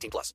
18 plus.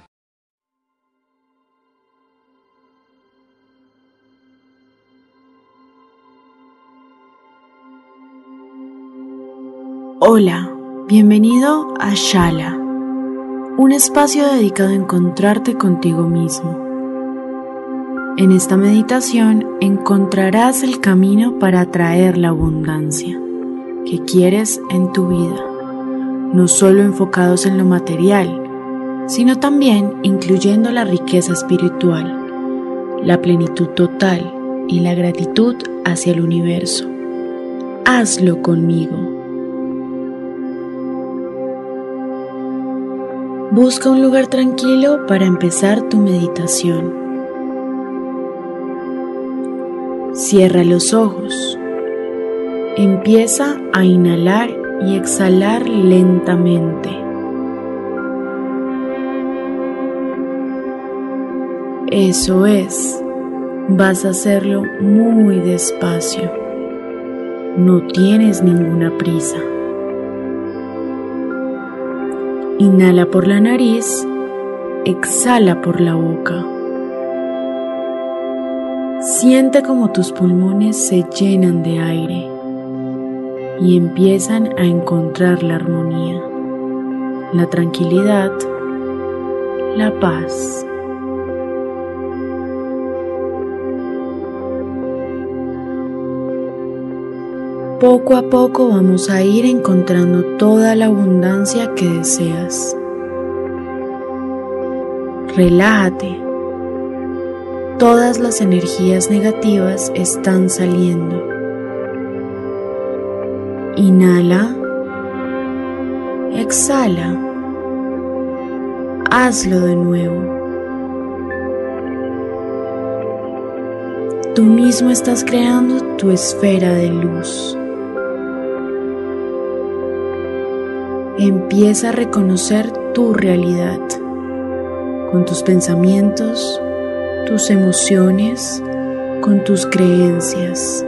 Hola, bienvenido a Shala, un espacio dedicado a encontrarte contigo mismo en esta meditación encontrarás el camino para atraer la abundancia que quieres en tu vida, no solo enfocados en lo material, sino también incluyendo la riqueza espiritual, la plenitud total y la gratitud hacia el universo. Hazlo conmigo. Busca un lugar tranquilo para empezar tu meditación. Cierra los ojos. Empieza a inhalar y exhalar lentamente. Eso es. Vas a hacerlo muy despacio. No tienes ninguna prisa. Inhala por la nariz, exhala por la boca. Siente como tus pulmones se llenan de aire y empiezan a encontrar la armonía, la tranquilidad, la paz. Poco a poco vamos a ir encontrando toda la abundancia que deseas. Relájate todas las energías negativas están saliendo. Inhala. Exhala. Hazlo de nuevo. Tú mismo estás creando tu esfera de luz. Empieza a reconocer tu realidad con tus pensamientos, tus emociones con tus creencias.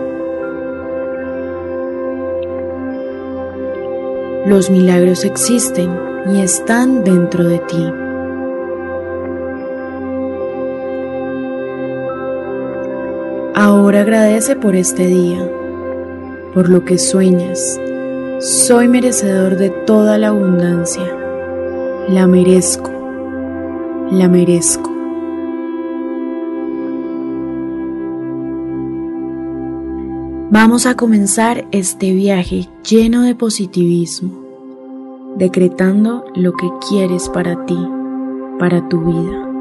Los milagros existen y están dentro de ti. Ahora agradece por este día, por lo que sueñas. Soy merecedor de toda la abundancia. La merezco. La merezco. Vamos a comenzar este viaje lleno de positivismo, decretando lo que quieres para ti, para tu vida.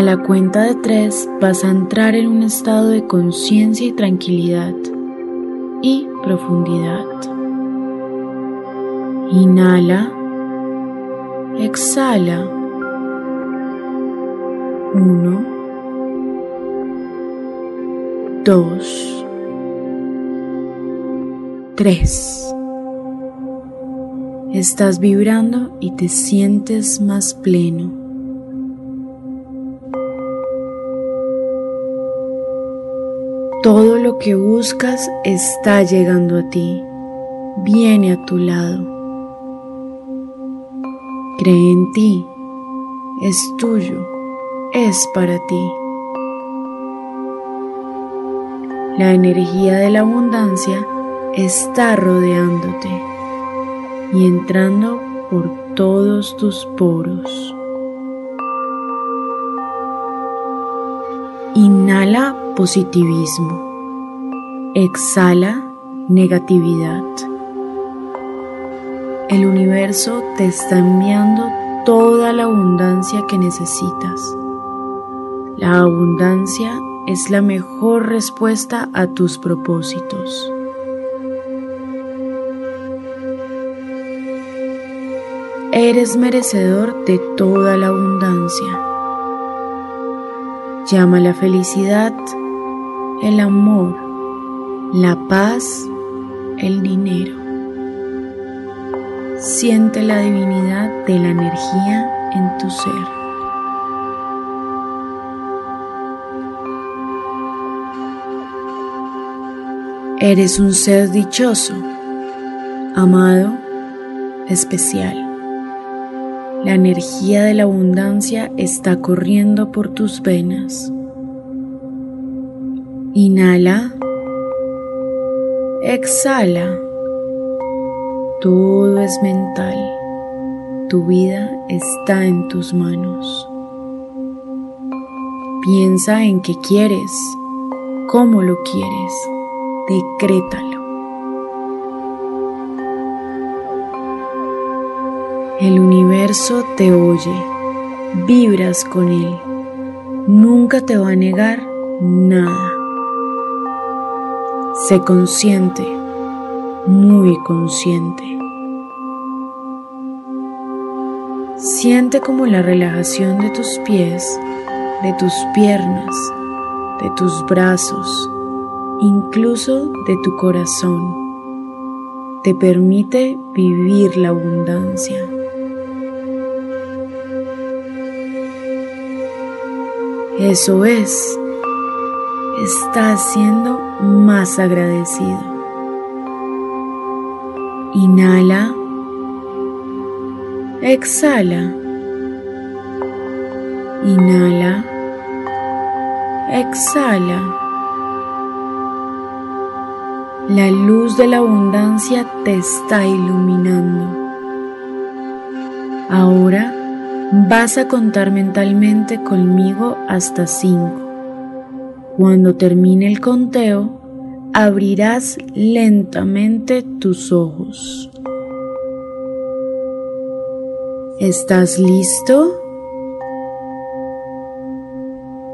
A la cuenta de tres vas a entrar en un estado de conciencia y tranquilidad y profundidad. Inhala, exhala. Uno. Dos, tres. Estás vibrando y te sientes más pleno. Todo lo que buscas está llegando a ti, viene a tu lado. Cree en ti, es tuyo, es para ti. La energía de la abundancia está rodeándote. y entrando por todos tus poros. Inhala positivismo. Exhala negatividad. El universo te está enviando toda la abundancia que necesitas. La abundancia es la mejor respuesta a tus propósitos. Eres merecedor de toda la abundancia. Llama la felicidad, el amor, la paz, el dinero. Siente la divinidad de la energía en tu ser. Eres un ser dichoso, amado, especial. La energía de la abundancia está corriendo por tus venas. Inhala. Exhala. Todo es mental. Tu vida está en tus manos. Piensa en qué quieres, cómo lo quieres. Decrétalo. El universo te oye, vibras con él, nunca te va a negar nada. Sé consciente, muy consciente. Siente como la relajación de tus pies, de tus piernas, de tus brazos, incluso de tu corazón, te permite vivir la abundancia. Eso es, estás siendo más agradecido. Inhala. Exhala. Inhala. Exhala. La luz de la abundancia te está iluminando. Ahora Vas a contar mentalmente conmigo hasta 5. Cuando termine el conteo, abrirás lentamente tus ojos. ¿Estás listo?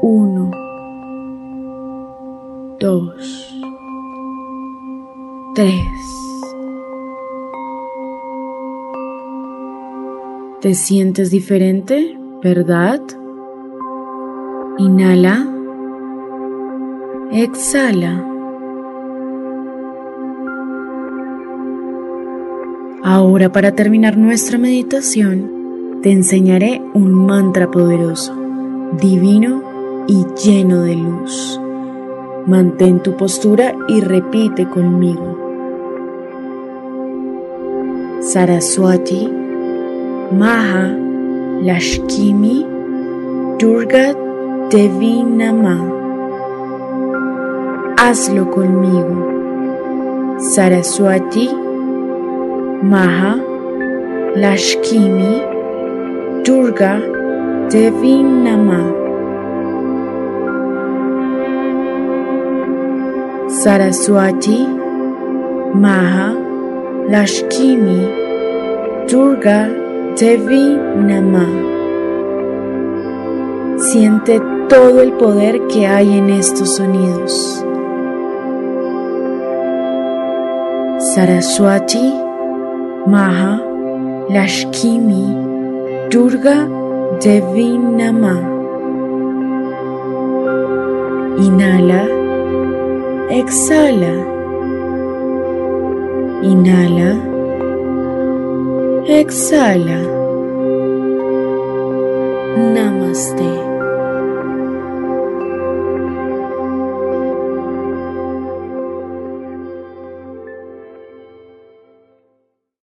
1, 2, 3. Te sientes diferente, ¿verdad? Inhala. Exhala. Ahora para terminar nuestra meditación, te enseñaré un mantra poderoso, divino y lleno de luz. Mantén tu postura y repite conmigo. Saraswati Maha Lashkimi Durga Devi Nama. Hazlo conmigo. Saraswati Maha Lashkimi Durga Devi Nama. Saraswati Maha Lashkimi Durga Devi Nama. Siente todo el poder que hay en estos sonidos. Saraswati, Maha, Lashkimi, Durga, Devi Nama. Inhala, exhala. Inhala Exhala. Namaste.